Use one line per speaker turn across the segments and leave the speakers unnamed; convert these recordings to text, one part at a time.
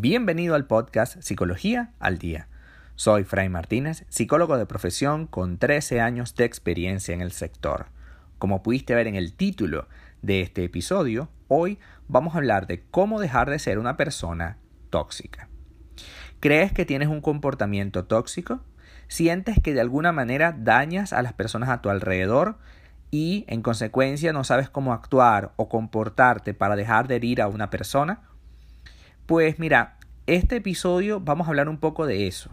Bienvenido al podcast Psicología al Día. Soy Fray Martínez, psicólogo de profesión con 13 años de experiencia en el sector. Como pudiste ver en el título de este episodio, hoy vamos a hablar de cómo dejar de ser una persona tóxica. ¿Crees que tienes un comportamiento tóxico? ¿Sientes que de alguna manera dañas a las personas a tu alrededor y en consecuencia no sabes cómo actuar o comportarte para dejar de herir a una persona? Pues mira, este episodio vamos a hablar un poco de eso.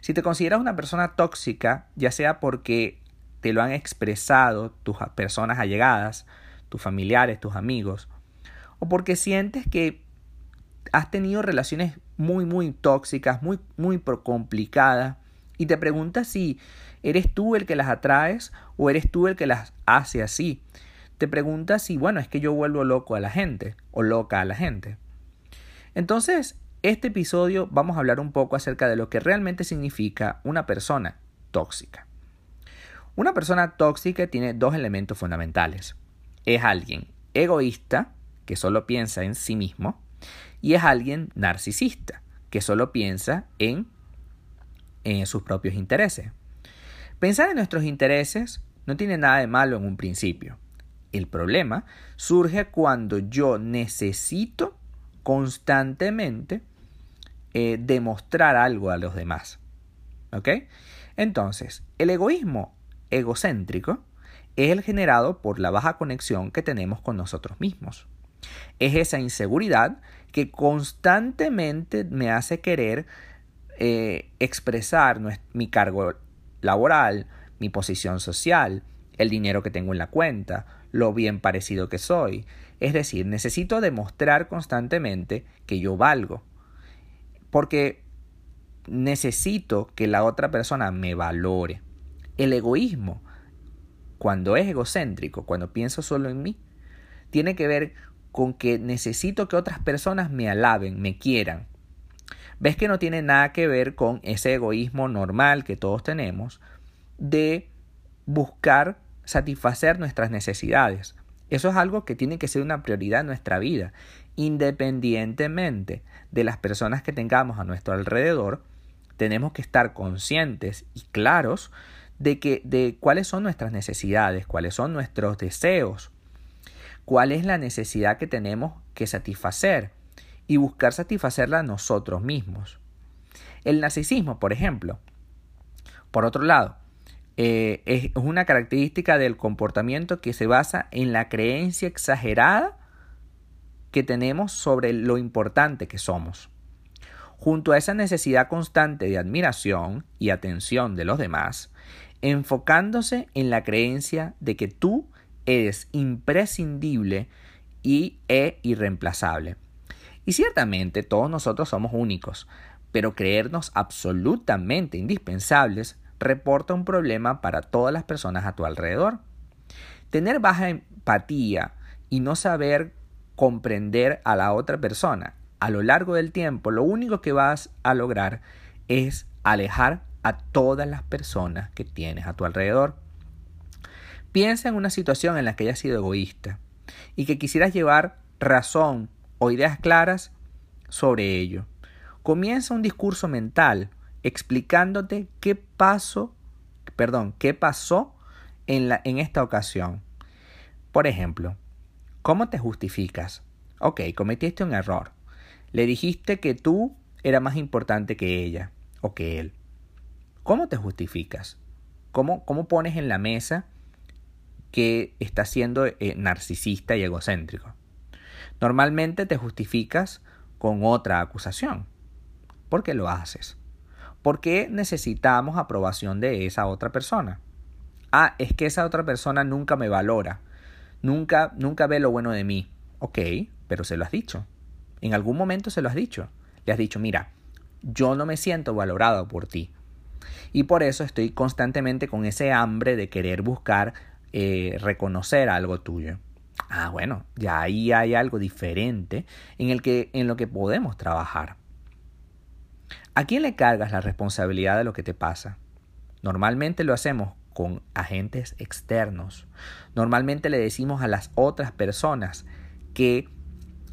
Si te consideras una persona tóxica, ya sea porque te lo han expresado tus personas allegadas, tus familiares, tus amigos, o porque sientes que has tenido relaciones muy, muy tóxicas, muy, muy complicadas, y te preguntas si eres tú el que las atraes o eres tú el que las hace así. Te preguntas si, bueno, es que yo vuelvo loco a la gente o loca a la gente. Entonces, este episodio vamos a hablar un poco acerca de lo que realmente significa una persona tóxica. Una persona tóxica tiene dos elementos fundamentales. Es alguien egoísta, que solo piensa en sí mismo, y es alguien narcisista, que solo piensa en, en sus propios intereses. Pensar en nuestros intereses no tiene nada de malo en un principio. El problema surge cuando yo necesito constantemente eh, demostrar algo a los demás. ¿Ok? Entonces, el egoísmo egocéntrico es el generado por la baja conexión que tenemos con nosotros mismos. Es esa inseguridad que constantemente me hace querer eh, expresar mi cargo laboral, mi posición social, el dinero que tengo en la cuenta, lo bien parecido que soy. Es decir, necesito demostrar constantemente que yo valgo. Porque necesito que la otra persona me valore. El egoísmo, cuando es egocéntrico, cuando pienso solo en mí, tiene que ver con que necesito que otras personas me alaben, me quieran. ¿Ves que no tiene nada que ver con ese egoísmo normal que todos tenemos de buscar satisfacer nuestras necesidades. Eso es algo que tiene que ser una prioridad en nuestra vida, independientemente de las personas que tengamos a nuestro alrededor, tenemos que estar conscientes y claros de que de cuáles son nuestras necesidades, cuáles son nuestros deseos, cuál es la necesidad que tenemos que satisfacer y buscar satisfacerla nosotros mismos. El narcisismo, por ejemplo. Por otro lado, eh, es una característica del comportamiento que se basa en la creencia exagerada que tenemos sobre lo importante que somos. Junto a esa necesidad constante de admiración y atención de los demás, enfocándose en la creencia de que tú eres imprescindible y e irreemplazable. Y ciertamente todos nosotros somos únicos, pero creernos absolutamente indispensables reporta un problema para todas las personas a tu alrededor. Tener baja empatía y no saber comprender a la otra persona a lo largo del tiempo, lo único que vas a lograr es alejar a todas las personas que tienes a tu alrededor. Piensa en una situación en la que hayas sido egoísta y que quisieras llevar razón o ideas claras sobre ello. Comienza un discurso mental explicándote qué pasó, perdón, qué pasó en, la, en esta ocasión. Por ejemplo, ¿cómo te justificas? Ok, cometiste un error. Le dijiste que tú era más importante que ella o que él. ¿Cómo te justificas? ¿Cómo, cómo pones en la mesa que estás siendo eh, narcisista y egocéntrico? Normalmente te justificas con otra acusación. ¿Por qué lo haces? ¿Por qué necesitamos aprobación de esa otra persona? Ah, es que esa otra persona nunca me valora, nunca, nunca ve lo bueno de mí. Ok, pero se lo has dicho. En algún momento se lo has dicho. Le has dicho, mira, yo no me siento valorado por ti. Y por eso estoy constantemente con ese hambre de querer buscar eh, reconocer algo tuyo. Ah, bueno, ya ahí hay algo diferente en, el que, en lo que podemos trabajar. ¿A quién le cargas la responsabilidad de lo que te pasa? Normalmente lo hacemos con agentes externos. Normalmente le decimos a las otras personas que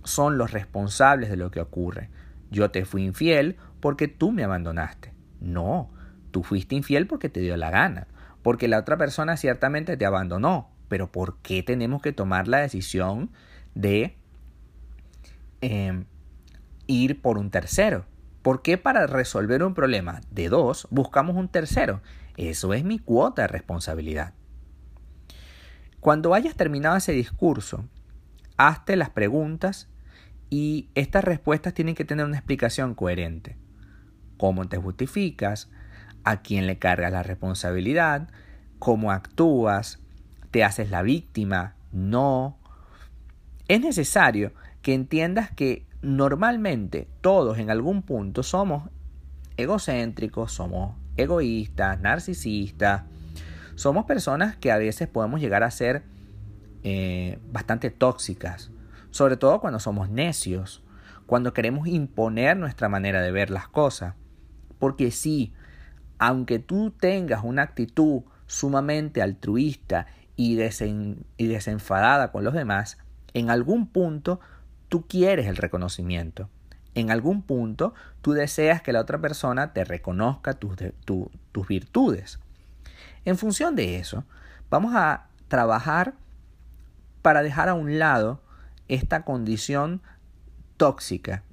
son los responsables de lo que ocurre. yo te fui infiel porque tú me abandonaste. No, tú fuiste infiel porque te dio la gana, porque la otra persona ciertamente te abandonó, pero ¿por qué tenemos que tomar la decisión de em, ir por un tercero? ¿Por qué para resolver un problema de dos buscamos un tercero? Eso es mi cuota de responsabilidad. Cuando hayas terminado ese discurso, hazte las preguntas y estas respuestas tienen que tener una explicación coherente. ¿Cómo te justificas? ¿A quién le cargas la responsabilidad? ¿Cómo actúas? ¿Te haces la víctima? No. Es necesario que entiendas que normalmente todos en algún punto somos egocéntricos, somos egoístas, narcisistas, somos personas que a veces podemos llegar a ser eh, bastante tóxicas, sobre todo cuando somos necios, cuando queremos imponer nuestra manera de ver las cosas. Porque sí, aunque tú tengas una actitud sumamente altruista y, y desenfadada con los demás, en algún punto tú quieres el reconocimiento. En algún punto tú deseas que la otra persona te reconozca tus, virtudes. En función de eso, vamos a trabajar para dejar a un lado esta condición tóxica.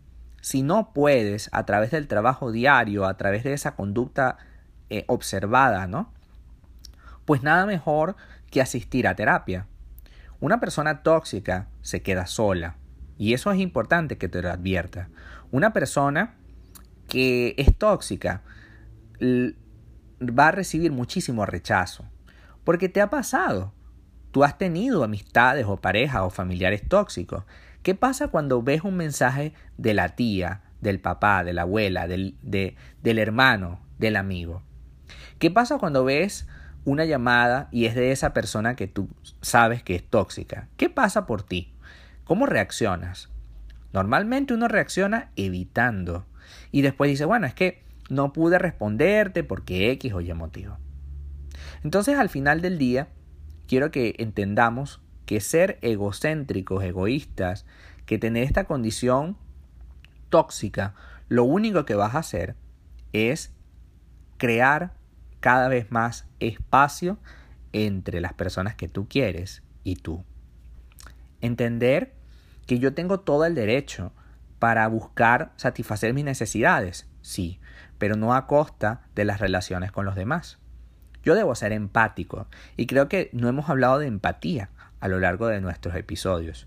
Si no puedes, a través del trabajo diario, a través de esa conducta eh, observada, ¿no? Pues nada mejor que asistir a terapia. Una persona tóxica se queda sola. Y eso es importante que te lo advierta. Una persona que es tóxica va a recibir muchísimo rechazo. Porque te ha pasado. Tú has tenido amistades o parejas o familiares tóxicos. ¿Qué pasa cuando ves un mensaje de la tía, del papá, de la abuela, del, del hermano, del amigo? ¿Qué pasa cuando ves una llamada y es de esa persona que tú sabes que es tóxica? ¿Qué pasa por ti? ¿Cómo reaccionas? Normalmente uno reacciona evitando y después dice, bueno, es que no pude responderte porque X o Y motivo. Entonces al final del día quiero que entendamos que ser egocéntricos, egoístas, que tener esta condición tóxica, lo único que vas a hacer es crear cada vez más espacio entre las personas que tú quieres y tú. Entender que yo tengo todo el derecho para buscar satisfacer mis necesidades, sí, pero no a costa de las relaciones con los demás. Yo debo ser empático y creo que no hemos hablado de empatía a lo largo de nuestros episodios.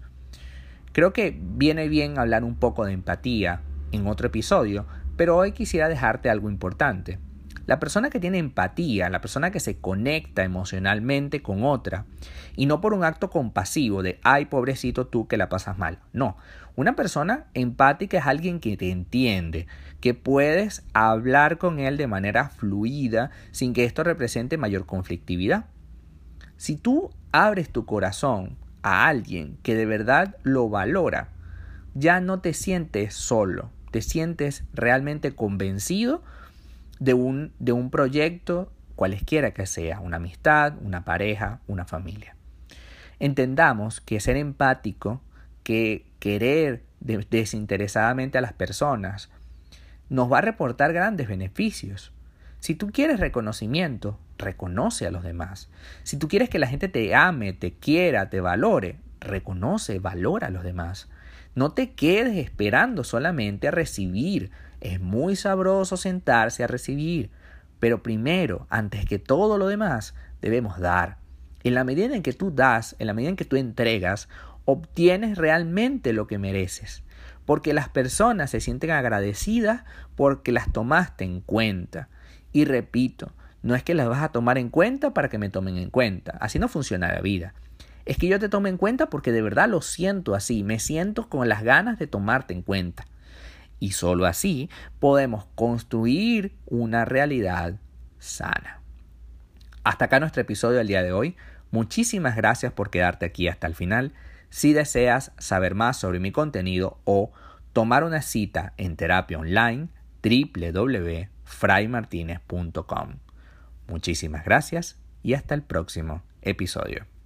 Creo que viene bien hablar un poco de empatía en otro episodio, pero hoy quisiera dejarte algo importante. La persona que tiene empatía, la persona que se conecta emocionalmente con otra, y no por un acto compasivo de, ay, pobrecito tú que la pasas mal. No, una persona empática es alguien que te entiende, que puedes hablar con él de manera fluida sin que esto represente mayor conflictividad. Si tú abres tu corazón a alguien que de verdad lo valora, ya no te sientes solo, te sientes realmente convencido de un, de un proyecto, cualesquiera que sea, una amistad, una pareja, una familia. Entendamos que ser empático, que querer desinteresadamente a las personas, nos va a reportar grandes beneficios. Si tú quieres reconocimiento, reconoce a los demás. Si tú quieres que la gente te ame, te quiera, te valore, reconoce, valora a los demás. No te quedes esperando solamente a recibir. Es muy sabroso sentarse a recibir. Pero primero, antes que todo lo demás, debemos dar. En la medida en que tú das, en la medida en que tú entregas, obtienes realmente lo que mereces porque las personas se sienten agradecidas porque las tomaste en cuenta. Y repito, no es que las vas a tomar en cuenta para que me tomen en cuenta, así no funciona la vida. Es que yo te tome en cuenta porque de verdad lo siento así, me siento con las ganas de tomarte en cuenta. Y solo así podemos construir una realidad sana. Hasta acá nuestro episodio del día de hoy. Muchísimas gracias por quedarte aquí hasta el final. Si deseas saber más sobre mi contenido o tomar una cita en terapia online, www.fraymartinez.com. Muchísimas gracias y hasta el próximo episodio.